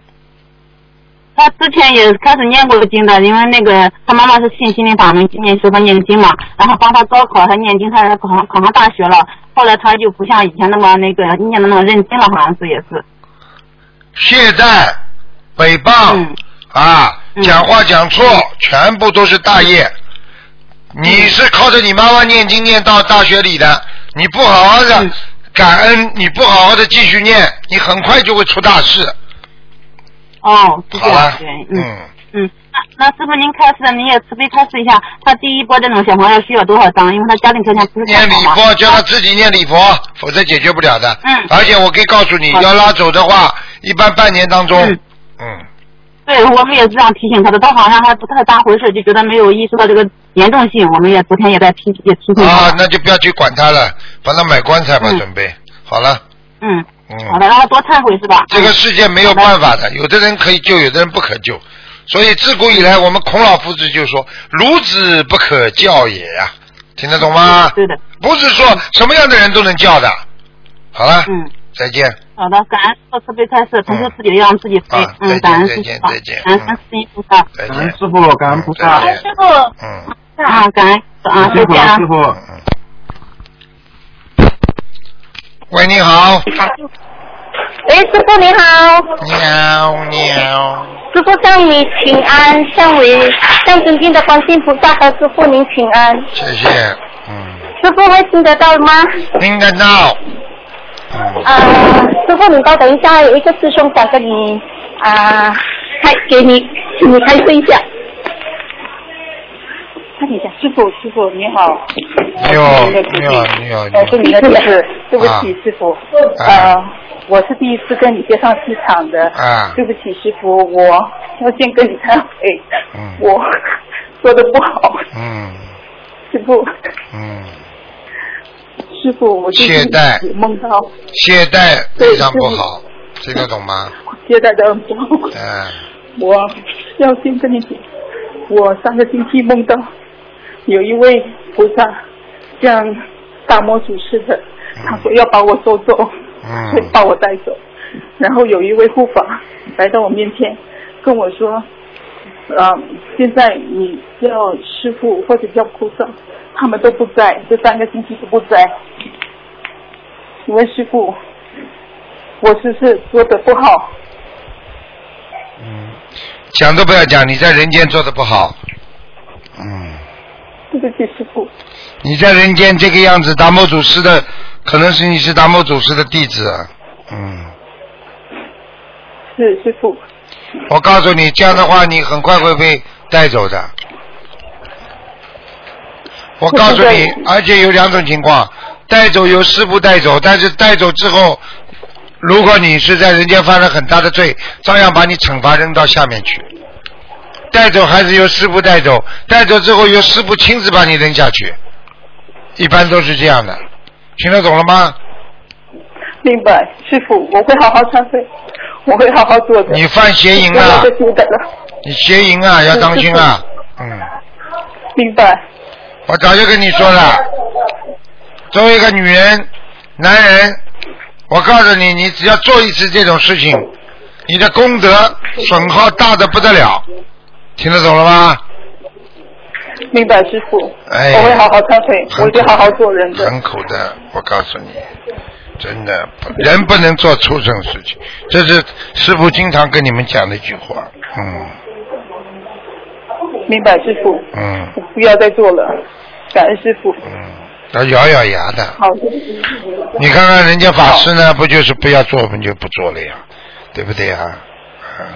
Speaker 4: 他之前也开始念过经的，因为那个他妈妈是信心灵法门，今年学他念经嘛，然后帮他高考，他念经，他考上考上大学了。后来他就不像以前那么那个念的那么认真了，好像是也是。
Speaker 2: 懈怠、诽谤、
Speaker 4: 嗯
Speaker 2: 啊，
Speaker 4: 嗯
Speaker 2: 讲话讲错，全部都是大业。你是靠着你妈妈念经念到大学里的，你不好好的
Speaker 4: 嗯
Speaker 2: 感恩，你不好好的继续念，你很快就会出大事。
Speaker 4: 哦，是这
Speaker 2: 好了，
Speaker 4: 样对，嗯
Speaker 2: 嗯，
Speaker 4: 嗯。那那师傅您开始，您也慈悲开始一下，他第一波这种小朋友需要多少张？因为他家庭条件不是好嘛。
Speaker 2: 礼佛，叫他自己念礼佛，否则解决不了的。
Speaker 4: 嗯
Speaker 2: 而且我可以告诉你，要拉走的话，一般半年当中，
Speaker 4: 嗯
Speaker 2: 嗯，
Speaker 4: 对，我们也是这样提醒他的，他好像还不太当回事，就觉得没有意识到这个严重性。我们也昨天也在提也提醒他。
Speaker 2: 啊，那就不要去管他了，帮他买棺材吧，
Speaker 4: 嗯
Speaker 2: 准备好了。
Speaker 4: 嗯，
Speaker 2: 嗯，
Speaker 4: 好的，让他多忏悔是吧？
Speaker 2: 这个
Speaker 4: 嗯
Speaker 2: 世界没有办法的，有的人可以救，有的人不可救。所以自古以来，我们孔老夫子就说：“孺子不可教也呀、听得懂吗？
Speaker 4: 对的，
Speaker 2: 不是说什么样的人都能教的。好了，
Speaker 4: 嗯，
Speaker 2: 再见。
Speaker 4: 好的，感恩师傅慈悲开示，同修自己的让自己飞
Speaker 2: 啊，再见
Speaker 4: 嗯，感恩
Speaker 2: 再
Speaker 4: 师傅，
Speaker 2: 见再见。
Speaker 4: 感恩观世音菩萨，
Speaker 2: 再
Speaker 3: 感恩。师傅，感恩菩萨，
Speaker 2: 感恩
Speaker 4: 师傅，
Speaker 2: 嗯，
Speaker 4: 啊，感恩。啊，
Speaker 3: 师傅，
Speaker 4: 再见啊。
Speaker 3: 师。傅，
Speaker 2: 嗯。喂，你好。
Speaker 5: 喂，师傅你好，
Speaker 2: 你好，你好。
Speaker 5: 师傅向你请安，向为向尊敬的观世音菩萨和师傅您请安。
Speaker 2: 谢谢。嗯，
Speaker 5: 师傅会听得到吗？
Speaker 2: 听得到。嗯。
Speaker 5: 啊、师傅你稍等一下，有一个师兄想跟你啊、开给你，请你开示一下。看一下，师傅，师傅你好。
Speaker 2: 你好，你好，你好，你
Speaker 6: 我是。你的弟子，对不
Speaker 2: 啊
Speaker 6: 起，师傅。
Speaker 2: 啊。
Speaker 6: 呃，我是第一次跟你接上气场的。
Speaker 2: 啊。
Speaker 6: 对不起，师傅，我要先跟你忏悔，
Speaker 2: 嗯。
Speaker 6: 我说的不好，
Speaker 2: 嗯。
Speaker 6: 师傅，
Speaker 2: 嗯，
Speaker 6: 师傅，我
Speaker 2: 懈怠。
Speaker 6: 梦到。
Speaker 2: 懈怠非常不好，听得懂吗？
Speaker 6: 懈怠的很不好，
Speaker 2: 嗯。
Speaker 6: 我要先跟你讲，我上个星期梦到有一位菩萨像大魔主似的，他说要把我收走，会
Speaker 2: 嗯
Speaker 6: 把我带走。然后有一位护法来到我面前，跟我说：“呃，现在你叫师傅或者叫菩萨，他们都不在，这三个星期都不在。请问师傅，我是不是做的不好？
Speaker 2: 嗯，讲都不要讲，你在人间做的不好。嗯，
Speaker 6: 对不起，师傅。
Speaker 2: 你在人间这个样子，达摩祖师的，可能是你是达摩祖师的弟子。嗯，
Speaker 6: 是师傅。
Speaker 2: 我告诉你，这样的话，你很快会被带走的。我告诉你，而且有两种情况，带走由师傅带走，但是带走之后，如果你是在人间犯了很大的罪，照样把你惩罚扔到下面去。带走还是由师傅带走，带走之后由师傅亲自把你扔下去，一般都是这样的，听得懂了吗？
Speaker 6: 明白，师傅，我会好好忏悔，我会好好做的。
Speaker 2: 你犯邪淫
Speaker 6: 了，
Speaker 2: 你邪淫啊，要当心啊！嗯，
Speaker 6: 明白。
Speaker 2: 我早就跟你说了，作为一个女人、男人，我告诉你，你只要做一次这种事情，你的功德损耗大的不得了，听得懂了吗？
Speaker 6: 明白师傅，
Speaker 2: 哎
Speaker 6: 我会好好忏悔，我会好好做人的。
Speaker 2: 很苦的，我告诉你，真的，人不能做畜生事情，这是师傅经常跟你们讲的一句话。嗯
Speaker 6: 明白师傅，
Speaker 2: 嗯
Speaker 6: 我不要再做了，感恩师傅。
Speaker 2: 嗯，要咬咬牙的。
Speaker 6: 好，
Speaker 2: 你看看人家法师呢，不就是不要做，我们就不做了呀，对不对呀？嗯，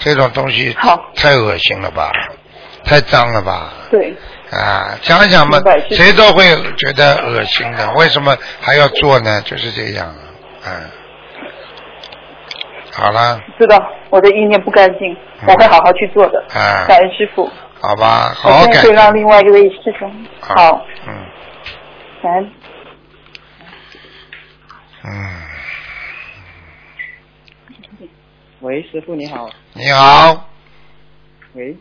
Speaker 2: 这种东西
Speaker 6: 好
Speaker 2: 太恶心了吧，太脏了吧？
Speaker 6: 对，
Speaker 2: 啊，想想嘛谁都会觉得恶心的，为什么还要做呢？就是这样啊，嗯。好了，
Speaker 6: 知道我的意念不干净，我会好好去做的。
Speaker 2: 啊
Speaker 6: 感恩师傅，
Speaker 2: 好吧，好好改
Speaker 6: 我现在会。让另外一位师兄。好，
Speaker 2: 嗯
Speaker 6: 感恩。
Speaker 2: 嗯，
Speaker 7: 喂，师傅你好。
Speaker 2: 你好，
Speaker 7: 喂。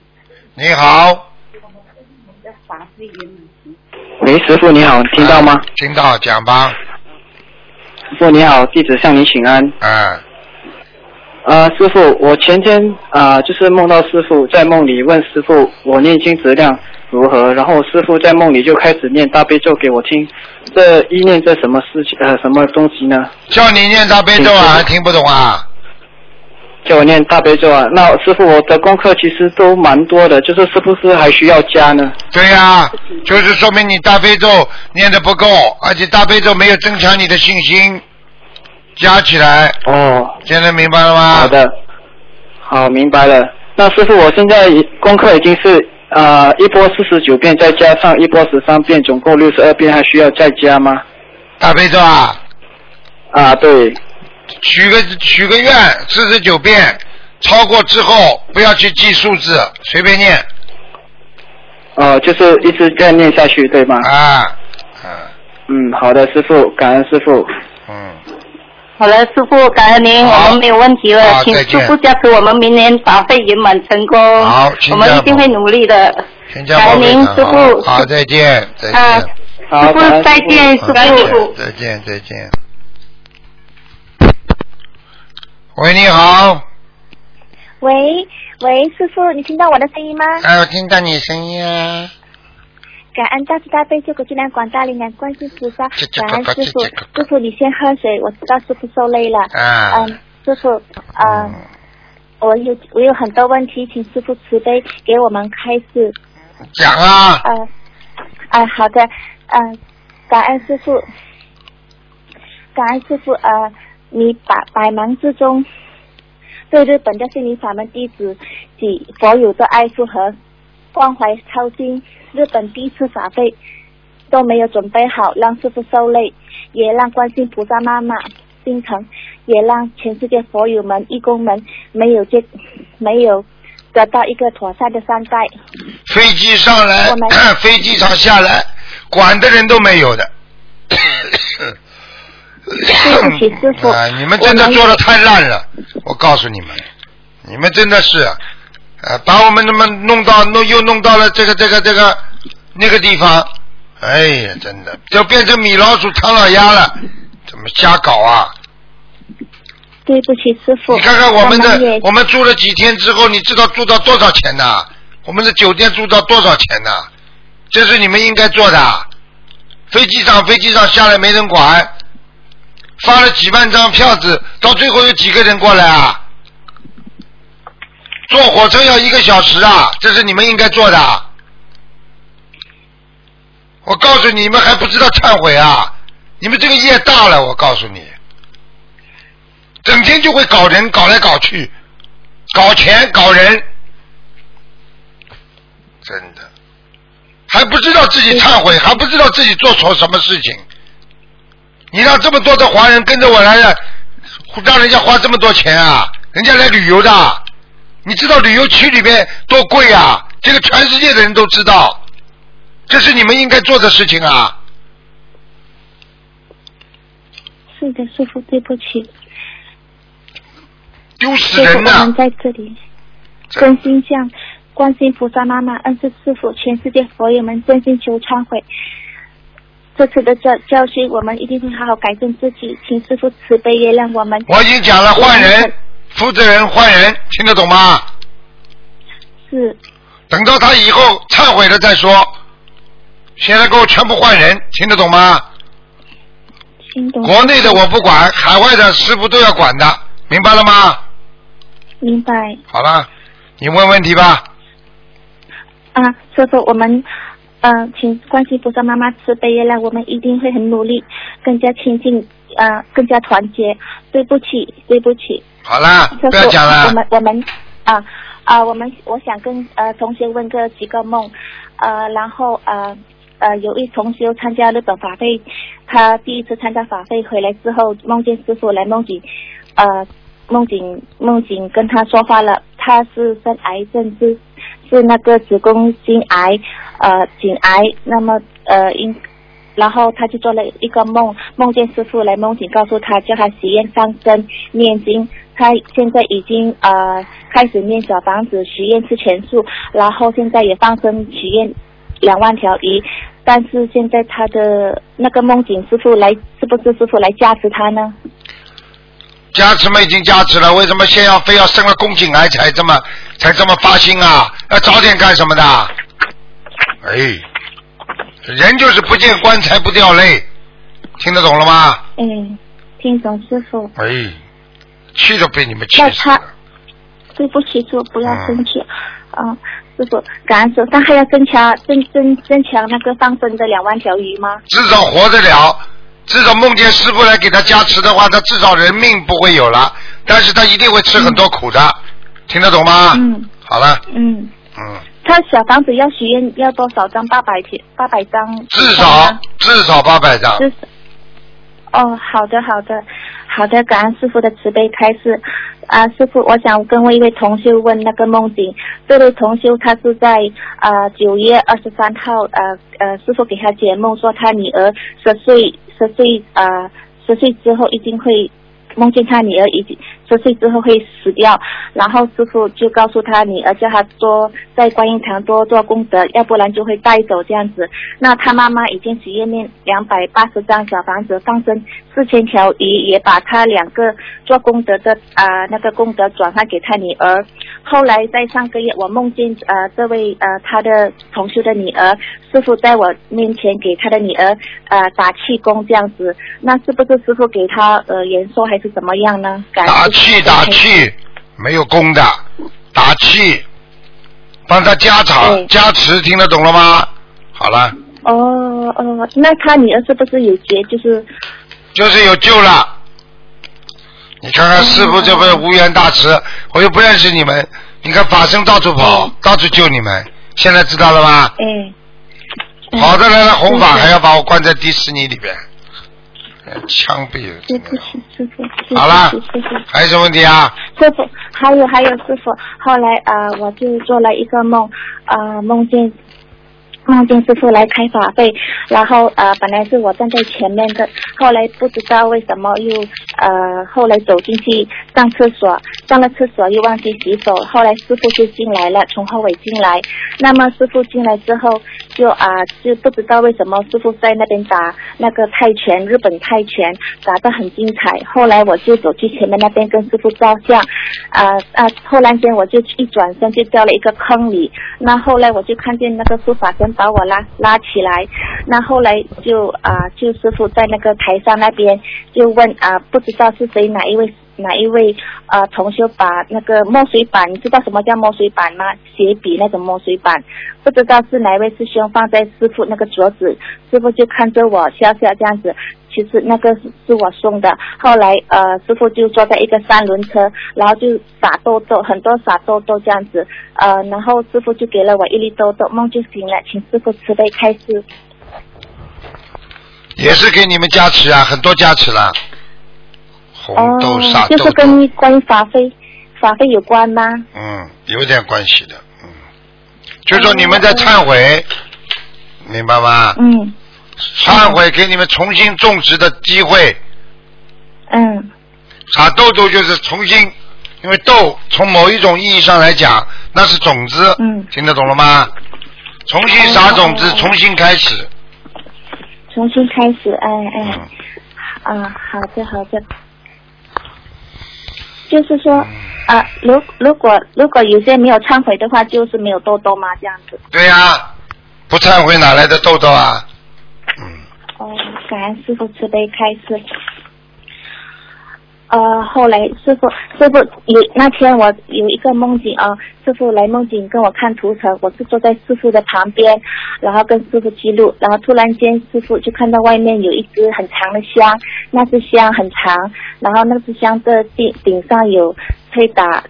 Speaker 2: 你好，
Speaker 7: 喂，师傅你好，听到吗？
Speaker 2: 听到，讲吧，
Speaker 7: 师傅你好，弟子向你请安。
Speaker 2: 啊，
Speaker 7: 呃，师傅，我前天啊、呃就是梦到师傅在梦里问师傅我念经质量如何，然后师傅在梦里就开始念大悲咒给我听。这一念这什么事情呃什么东西呢？
Speaker 2: 叫你念大悲咒啊，还听不懂啊？
Speaker 7: 叫我念大悲咒啊？那师傅我的功课其实都蛮多的，就是是不是还需要加呢？
Speaker 2: 对呀、就是说明你大悲咒念的不够，而且大悲咒没有增强你的信心，加起来，
Speaker 7: 哦，
Speaker 2: 现在明白了吗？
Speaker 7: 好的，好，明白了。那师傅，我现在功课已经是呃一波四十九遍，再加上一波十三遍，总共六十二遍，还需要再加吗？
Speaker 2: 大悲咒啊，
Speaker 7: 啊，对，
Speaker 2: 许个许个愿，四十九遍，超过之后不要去记数字，随便念
Speaker 7: 哦、就是一直这样念下去，对吗？
Speaker 2: 啊，啊，
Speaker 7: 嗯，好的，师傅，感恩师傅。
Speaker 2: 嗯，
Speaker 4: 好了，师傅，感恩您，我们没有问题了
Speaker 2: 好，
Speaker 4: 请师傅加持我们明年法会圆满成功。
Speaker 2: 好请
Speaker 4: 我们一定会努力的。
Speaker 2: 全家
Speaker 4: 感恩您，师傅。
Speaker 2: 好，好，再见，再
Speaker 4: 啊
Speaker 2: 见，
Speaker 7: 好，
Speaker 4: 师傅再见，师傅。
Speaker 2: 再见，再见。喂，你好，
Speaker 8: 喂喂，师傅，你听到我的声音吗？
Speaker 2: 哎，我听到你声音啊，
Speaker 8: 感恩大慈大悲救苦救难广大灵感观世菩萨感恩师傅。师傅，你先喝水，我知道师傅受累了。
Speaker 2: 啊，
Speaker 8: 嗯，师傅，嗯，我有我有很多问题，请师傅慈悲给我们开示。
Speaker 2: 讲啊，
Speaker 8: 嗯，啊，好的，嗯、感恩师傅，感恩师傅，呃，你百百忙之中，对日本的心灵法门弟子及佛友的爱护和关怀操心，日本第一次法会都没有准备好，让师傅受累，也让观世菩萨妈妈心疼，也让全世界佛友们、义工们没有接没有得到一个妥善的善待。
Speaker 2: 飞机上来，飞机场下来，管的人都没有的。
Speaker 8: 对不起师傅
Speaker 2: 啊，你们真的做的太烂了，我告诉你们，你们真的是，呃，把我们那么弄到弄又弄到了这个这个这个那个地方，哎呀，真的就变成米老鼠唐老鸭了，怎么瞎搞啊？
Speaker 8: 对不起，师傅。
Speaker 2: 你看看我们的，
Speaker 8: 也
Speaker 2: 我们住了几天之后，你知道住到多少钱呐？我们的酒店住到多少钱呐？这是你们应该做的。飞机上飞机上下来没人管，发了几万张票子，到最后有几个人过来啊？坐火车要一个小时啊，这是你们应该做的。我告诉你们还不知道忏悔啊！你们这个业大了，我告诉你。整天就会搞人，搞来搞去，搞钱，搞人，真的，还不知道自己忏悔，还不知道自己做错什么事情。你让这么多的华人跟着我来了，让人家花这么多钱啊？人家来旅游的，你知道旅游区里面多贵啊？这个全世界的人都知道，这是你们应该做的事情啊！
Speaker 8: 是的，师傅，对不起，
Speaker 2: 丢死，人呐、
Speaker 8: 我们在这里真心向观世音菩萨妈妈、恩师师傅、全世界佛友们真心求忏悔。这次的教教训，我们一定会好好改正自己，请师傅慈悲原谅我们。
Speaker 2: 我已经讲了，换人，负责人换人，听得懂吗？
Speaker 8: 是
Speaker 2: 等到他以后忏悔了再说。现在给我全部换人，听得懂吗？
Speaker 8: 听懂。
Speaker 2: 国内的我不管，海外的师傅都要管的，明白了吗？
Speaker 8: 明白
Speaker 2: 好了，你问问题吧。
Speaker 8: 啊，师傅，我们呃，请关心菩萨妈妈慈悲原谅，我们一定会很努力，更加亲近，呃，更加团结。对不起，对不起。
Speaker 2: 好了，
Speaker 8: 师傅，
Speaker 2: 不要讲了
Speaker 8: 我。们我们啊啊，我们我想跟呃同学问个几个梦，呃，然后呃呃，有一同学参加日本法会，他第一次参加法会回来之后，梦见师傅来梦境，呃，梦境梦境跟他说话了，他是生癌症是是那个子宫颈癌，呃，颈癌，那么呃因。然后他就做了一个梦，梦见师傅来梦境告诉他，叫他许愿放生念经。他现在已经呃开始念小房子许愿吃全素，然后现在也放生许愿两万条鱼。但是现在他的那个梦境师傅来，是不是师傅来加持他呢？
Speaker 2: 加持嘛已经加持了，为什么先要非要生了宫颈癌才这么才这么发心啊？要早点干什么的？哎，人就是不见棺材不掉泪，听得懂了吗？
Speaker 8: 嗯，听懂师傅。
Speaker 2: 哎，气都被你们气死了。
Speaker 8: 对不起，师傅不要生气。嗯，师傅，感恩师傅，但还要增强增增增强那个放生的两万条鱼吗？
Speaker 2: 至少活得了，至少梦见师傅来给他加持的话，他至少人命不会有了，但是他一定会吃很多苦的，听得懂吗？
Speaker 8: 嗯
Speaker 2: 好了，
Speaker 8: 嗯。
Speaker 2: 嗯，
Speaker 8: 他小房子要许愿要多少张？八百天，八百张。
Speaker 2: 至少至少八百张。
Speaker 8: 至少。哦，好的，好的，好的，感恩师傅的慈悲开示。啊，师傅，我想跟我一位同修问那个梦境。这位同修他是在呃九月二十三号，呃呃，师傅给他解梦说他女儿十岁十岁啊十岁之后一定会梦见他女儿已经十岁之后会死掉，然后师傅就告诉他女儿叫他多在观音堂多做功德，要不然就会带走这样子。那他妈妈已经许愿念两百八十张小房子，放生四千条鱼，也把他两个做功德的啊、那个功德转发给他女儿。后来在上个月，我梦见呃这位呃他的同修的女儿，师傅在我面前给他的女儿呃打气功这样子，那是不是师傅给他呃延寿还是怎么样呢？感恩
Speaker 2: 打
Speaker 8: 师父
Speaker 2: 气打气，没有功的，打气，帮他加场
Speaker 8: 对
Speaker 2: 加持，听得懂了吗？好了，
Speaker 8: 哦哦，那他女儿是不是有劫？就是
Speaker 2: 就是有救了。你看看师傅这不是无缘大慈，我又不认识你们，你看法身到处跑，到处救你们，现在知道了吧？
Speaker 8: 嗯。
Speaker 2: 跑的来了弘法，还要把我关在迪士尼里边，呃 枪毙了。
Speaker 8: 对不起，师傅，
Speaker 2: 好了
Speaker 8: 师傅。
Speaker 2: 还有什么问题啊？
Speaker 8: 师傅，还有还有师傅，后来啊、呃我就做了一个梦，呃，梦见梦见师傅来开法会，然后呃本来是我站在前面的，后来不知道为什么又呃后来走进去上厕所，上了厕所又忘记洗手，后来师傅就进来了，从后尾进来，那么师傅进来之后就啊、就不知道为什么师傅在那边打那个泰拳，日本泰拳打得很精彩，后来我就走去前面那边跟师傅照相，啊啊，突然间我就一转身就掉了一个坑里，那后来我就看见那个书法跟把我拉拉起来，那后来就啊就师傅在那个台上那边就问啊不知道是谁哪一位哪一位呃同修把那个墨水板，你知道什么叫墨水板吗？写笔那种墨水板，不知道是哪位师兄放在师傅那个桌子，师傅就看着我笑笑这样子。其实那个是是我送的，后来呃师傅就坐在一个三轮车，然后就撒豆豆，很多撒豆豆这样子，呃然后师傅就给了我一粒豆豆，梦就醒了，请师傅慈悲开示。
Speaker 2: 也是给你们加持啊，很多加持了。红豆沙
Speaker 8: 哦，就是跟关于法会法会有关吗？
Speaker 2: 嗯，有点关系的，嗯，就说你们在忏悔，明白吗？
Speaker 8: 嗯
Speaker 2: 忏悔给你们重新种植的机会。
Speaker 8: 嗯
Speaker 2: 撒豆豆就是重新，因为豆从某一种意义上来讲，那是种子，
Speaker 8: 嗯，
Speaker 2: 听得懂了吗？重新撒种子，
Speaker 8: 哦
Speaker 2: 重新开始。
Speaker 8: 重新开始，哎哎，
Speaker 2: 嗯，
Speaker 8: 啊，好的好的，就是说啊，如如果如果有些没有忏悔的话，就是没有痘痘吗？这样子。
Speaker 2: 对呀、不忏悔哪来的痘痘啊？
Speaker 8: 嗯哦，感恩师傅慈悲开示。呃，后来师傅师傅有那天我有一个梦境啊，师傅来梦境跟我看图层，我是坐在师傅的旁边，然后跟师傅记录，然后突然间师傅就看到外面有一只很长的香，那只香很长，然后那只香的顶顶上有黑打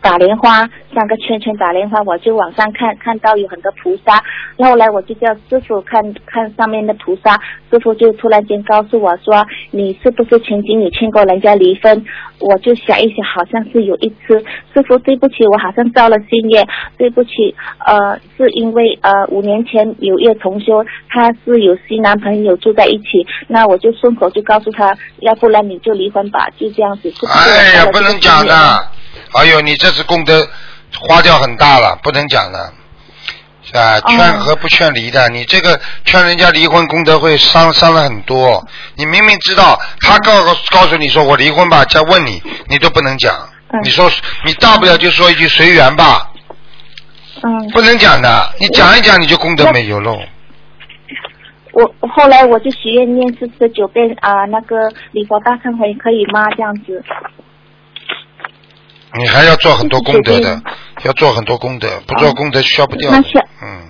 Speaker 8: 打莲花，三个圈圈打莲花，我就往上看，看到有很多菩萨。后来我就叫师傅看看上面的菩萨，师傅就突然间告诉我说：“你是不是曾经有劝过人家离婚？”我就想一想，好像是有一次。师傅，对不起，我好像造了心业，对不起，呃，是因为呃五年前有一个同修，他是有新男朋友住在一起，那我就顺口就告诉他，要不然你就离婚吧，就这样子。是不是
Speaker 2: 哎呀，不能讲的。哎呦，你这次功德花掉很大了，不能讲了。啊，劝和不劝离的，你这个劝人家离婚功德会伤伤了很多。你明明知道他告告诉你说我离婚吧，再问你，你都不能讲。你说你大不了就说一句随缘吧，
Speaker 8: 嗯，
Speaker 2: 不能讲的。你讲一讲你就功德没有喽。
Speaker 8: 我我后来我就许愿念四十九遍啊、那个礼佛大忏悔可以吗？这样子。
Speaker 2: 你还要做很多功德的，要做很多功德，不做功德消不掉
Speaker 8: 那。消
Speaker 2: 嗯，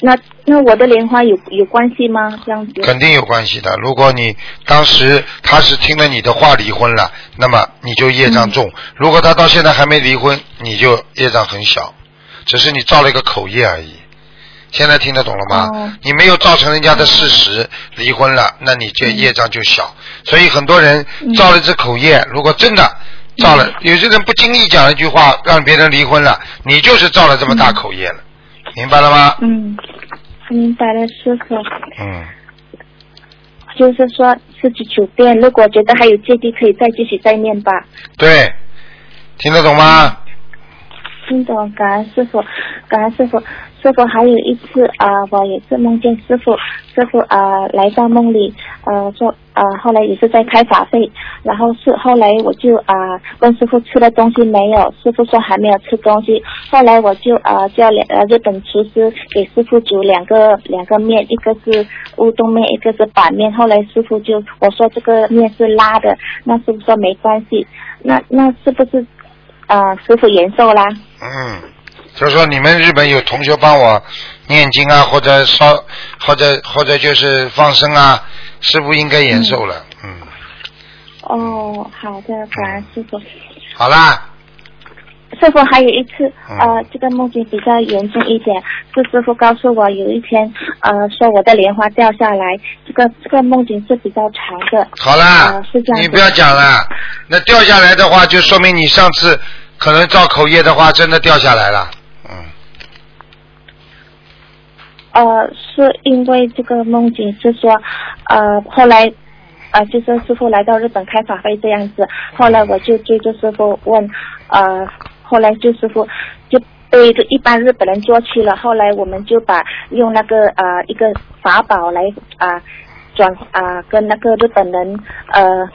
Speaker 8: 那那我的莲花有有关系吗？这样子。
Speaker 2: 肯定有关系的。如果你当时他是听了你的话离婚了，那么你就业障重；如果他到现在还没离婚，你就业障很小，只是你造了一个口业而已。现在听得懂了吗？你没有造成人家的事实，离婚了，那你这业障就小。所以很多人造了这口业，如果真的造了，有些人不经意讲一句话，让别人离婚了，你就是造了这么大口业了，明白了吗？
Speaker 8: 嗯，明白了，师傅。
Speaker 2: 嗯，
Speaker 8: 就是说四十九遍，如果觉得还有芥蒂，可以再继续再念吧。
Speaker 2: 对，听得懂吗？
Speaker 8: 听懂，感恩师傅，感恩师傅。师傅还有一次啊、我也是梦见师傅，师傅啊、来到梦里，呃说啊、后来也是在开法会，然后是后来我就啊、问师傅吃了东西没有，师傅说还没有吃东西，后来我就啊、叫两呃日本厨师给师傅煮两个两个面，一个是乌冬面，一个是板面，后来师傅就我说这个面是拉的，那师傅说没关系，那那是不是啊、师傅延寿啦？
Speaker 2: 嗯，就是说你们日本有同学帮我念经啊，或者烧，或者或者就是放生啊，师傅应该延寿了。嗯，
Speaker 8: 哦，好的，感恩师傅。
Speaker 2: 好啦，
Speaker 8: 师傅还有一次，
Speaker 2: 嗯
Speaker 8: 呃，这个梦境比较严重一点，是师傅告诉我有一天，呃，说我的莲花掉下来，这个这个梦境是比较长的。
Speaker 2: 好啦
Speaker 8: 呃，是这样
Speaker 2: 你不要讲了。那掉下来的话，就说明你上次可能造口业的话，真的掉下来了。
Speaker 8: 呃，是因为这个梦境是说，呃，后来，呃，就是师傅来到日本开法会这样子，后来我就追着师傅问，呃，后来就师傅就被这一般日本人捉去了，后来我们就把用那个呃一个法宝来啊、转啊、跟那个日本人呃。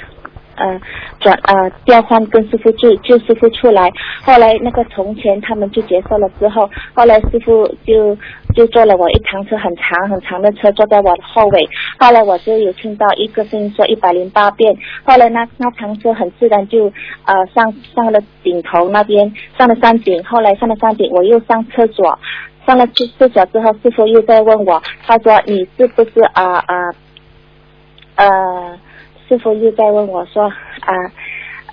Speaker 8: 呃，转呃调换跟师傅救救师傅出来，后来那个从前他们就结束了之后，后来师傅就就坐了我一堂车很长很长的车，坐在我的后尾，后来我就有听到一个声音说一百零八遍，后来那那堂车很自然就呃上上了顶头那边，上了山顶，后来上了山顶，我又上厕所，上了厕厕所之后，师傅又在问我，他说你是不是啊啊呃，师傅又在问我说啊。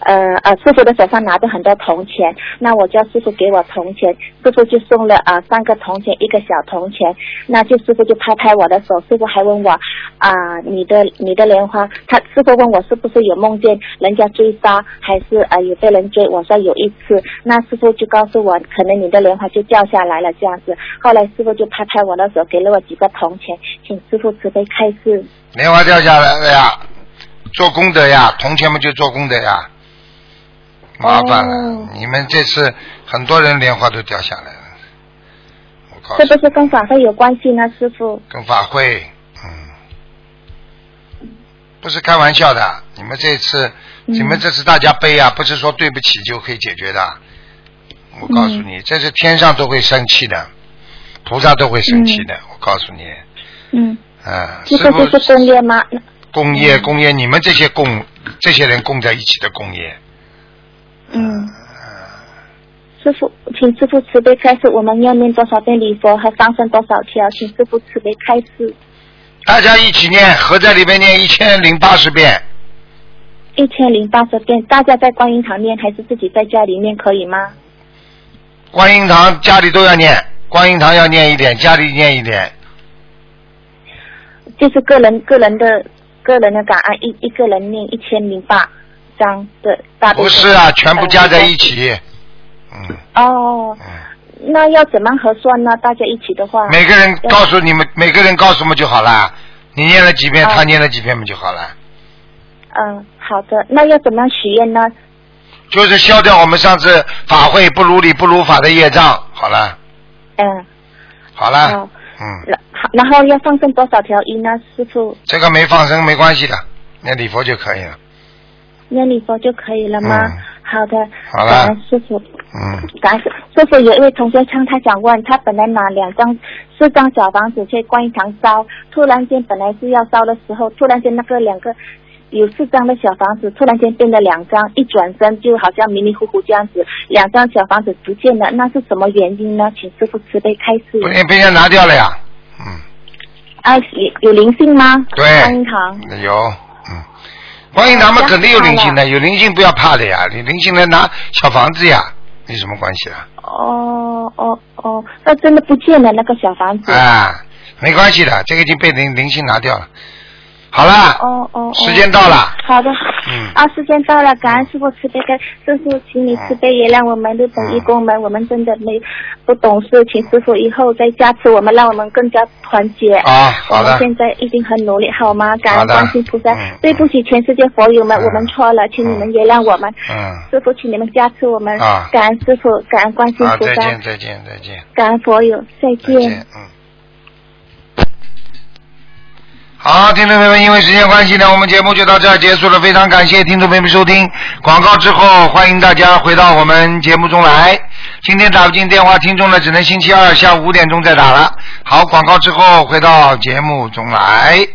Speaker 8: 呃呃，师傅的手上拿着很多铜钱，那我叫师傅给我铜钱，师傅就送了啊、三个铜钱，一个小铜钱，那就师傅就拍拍我的手，师傅还问我啊、你的你的莲花，他师傅问我是不是有梦见人家追杀，还是啊、有被人追，我说有一次，那师傅就告诉我，可能你的莲花就掉下来了这样子，后来师傅就拍拍我的手，给了我几个铜钱，请师傅慈悲开示。
Speaker 2: 莲花掉下来了呀，做功德呀，同学们就做功德呀，麻烦了。
Speaker 8: 哦
Speaker 2: 你们这次很多人莲花都掉下来了，我告诉你，
Speaker 8: 是不是跟法会有关系呢，师傅？
Speaker 2: 跟法会，嗯不是开玩笑的。你们这次，
Speaker 8: 嗯
Speaker 2: 你们这次大家背啊，不是说对不起就可以解决的。我告诉你，这是天上都会生气的，菩萨都会生气的。我告诉你，
Speaker 8: 嗯，
Speaker 2: 啊，
Speaker 8: 这
Speaker 2: 师傅
Speaker 8: 个就是工业吗？
Speaker 2: 工业工业，你们这些供这些人共在一起的工业，
Speaker 8: 嗯。师傅，请师傅慈悲开示，我们要念多少遍礼佛和放生多少条？请师傅慈悲开示。
Speaker 2: 大家一起念，合在里面念一千零八十遍。
Speaker 8: 一千零八十遍，大家在观音堂念还是自己在家里念可以吗？
Speaker 2: 观音堂家里都要念，观音堂要念一点，家里念一点。
Speaker 8: 就是个人个人的个人的感恩，一一个人念一千零八张的大悲
Speaker 2: 不是啊，全部加在一起。嗯，
Speaker 8: 哦，那要怎么核算呢？大家一起的话，
Speaker 2: 每个人告诉你们，每个人告诉我们就好了。你念了几遍，
Speaker 8: 哦
Speaker 2: 他念了几遍不就好了。
Speaker 8: 嗯，好的。那要怎么样许愿呢？
Speaker 2: 就是消掉我们上次法会不如理不如法的业障。好了，
Speaker 8: 嗯，
Speaker 2: 好了，
Speaker 8: 好。
Speaker 2: 嗯，
Speaker 8: 然然后要放生多少条鱼呢？师傅，
Speaker 2: 这个没放生没关系的，念礼佛就可以了。
Speaker 8: 念礼佛就可以了吗？
Speaker 2: 嗯
Speaker 8: 好的。
Speaker 2: 好了
Speaker 8: 感师傅。
Speaker 2: 嗯，
Speaker 8: 感谢师师傅有一位同学称，他想问，他本来拿两张、四张小房子去观音堂烧，突然间本来是要烧的时候，突然间那个两个有四张的小房子，突然间变了两张，一转身就好像迷迷糊糊这样子，两张小房子不见了，那是什么原因呢？请师傅慈悲开示。
Speaker 2: 不被被人家拿掉了呀。
Speaker 8: 嗯啊，有有灵性吗？
Speaker 2: 对
Speaker 8: 观音堂。
Speaker 2: 有，嗯，观音堂嘛
Speaker 8: 哦
Speaker 2: 肯定有灵性的，有灵性不要怕的呀，你灵性来拿小房子呀，有什么关系啊？
Speaker 8: 哦哦哦，那真的不见了那个小房子。
Speaker 2: 啊，没关系的，这个已经被灵灵性拿掉了。好了，
Speaker 8: 哦哦哦。
Speaker 2: 时间到了。
Speaker 8: 好的。
Speaker 2: 嗯。
Speaker 8: 啊，时间到了，感恩师傅慈悲开，师傅，请你慈悲原谅我们日本义工们，我们真的没不懂事，请师傅以后再加持我们，让我们更加团结。
Speaker 2: 啊好的
Speaker 8: 我们现在一定很努力，好吗？感恩观世音菩萨，
Speaker 2: 嗯
Speaker 8: 对不起全世界佛友们，我们错了，请你们原谅我们。
Speaker 2: 嗯。
Speaker 8: 师傅，请你们加持我们。
Speaker 2: 啊
Speaker 8: 感恩师傅，感恩观世菩萨
Speaker 2: 再见，，再见，再见。
Speaker 8: 感恩佛友，再见。
Speaker 2: 再见，嗯。好，听众朋友们，因为时间关系呢，我们节目就到这儿结束了。非常感谢听众朋友们收听广告之后，欢迎大家回到我们节目中来。今天打不进电话，听众呢只能星期二下午五点钟再打了。好，广告之后回到节目中来。